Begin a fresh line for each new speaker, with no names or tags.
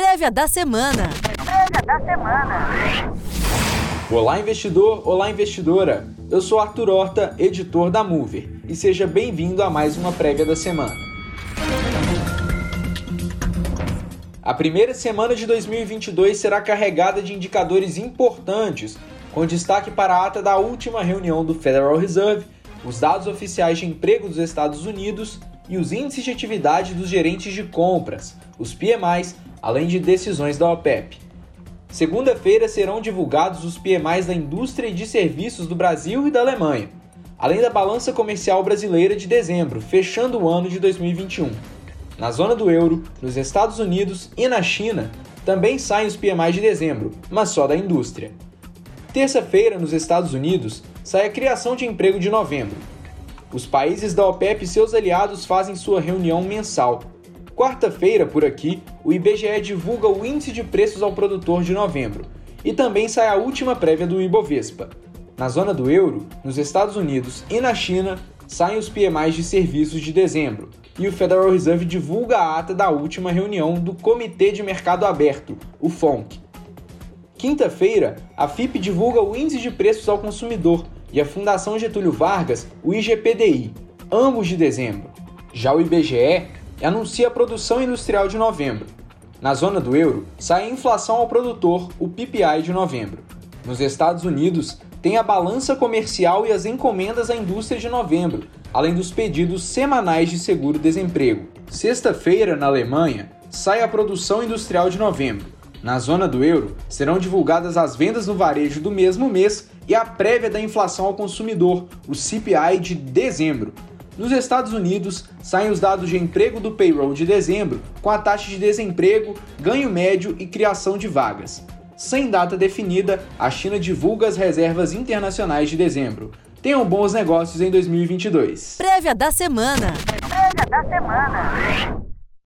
Prévia da semana. Prévia da
semana. Olá, investidor! Olá, investidora! Eu sou Arthur Horta, editor da Mover, e seja bem-vindo a mais uma prévia da semana. A primeira semana de 2022 será carregada de indicadores importantes, com destaque para a ata da última reunião do Federal Reserve, os dados oficiais de emprego dos Estados Unidos e os índices de atividade dos gerentes de compras, os PMIs, além de decisões da OPEP. Segunda-feira serão divulgados os PMIs da indústria e de serviços do Brasil e da Alemanha, além da balança comercial brasileira de dezembro, fechando o ano de 2021. Na zona do euro, nos Estados Unidos e na China, também saem os PMIs de dezembro, mas só da indústria. Terça-feira, nos Estados Unidos, sai a criação de emprego de novembro, os países da OPEP e seus aliados fazem sua reunião mensal. Quarta-feira, por aqui, o IBGE divulga o índice de preços ao produtor de novembro e também sai a última prévia do Ibovespa. Na zona do euro, nos Estados Unidos e na China, saem os PMIs de serviços de dezembro e o Federal Reserve divulga a ata da última reunião do Comitê de Mercado Aberto, o FONC. Quinta-feira, a FIP divulga o índice de preços ao consumidor e a Fundação Getúlio Vargas o IGPDI, ambos de dezembro. Já o IBGE anuncia a produção industrial de novembro. Na zona do euro, sai a inflação ao produtor, o PPI de novembro. Nos Estados Unidos, tem a balança comercial e as encomendas à indústria de novembro, além dos pedidos semanais de seguro-desemprego. Sexta-feira, na Alemanha, sai a produção industrial de novembro. Na zona do euro, serão divulgadas as vendas no varejo do mesmo mês e a prévia da inflação ao consumidor, o CPI de dezembro. Nos Estados Unidos, saem os dados de emprego do payroll de dezembro, com a taxa de desemprego, ganho médio e criação de vagas. Sem data definida, a China divulga as reservas internacionais de dezembro. Tenham bons negócios em 2022.
Prévia da semana. Prévia da semana.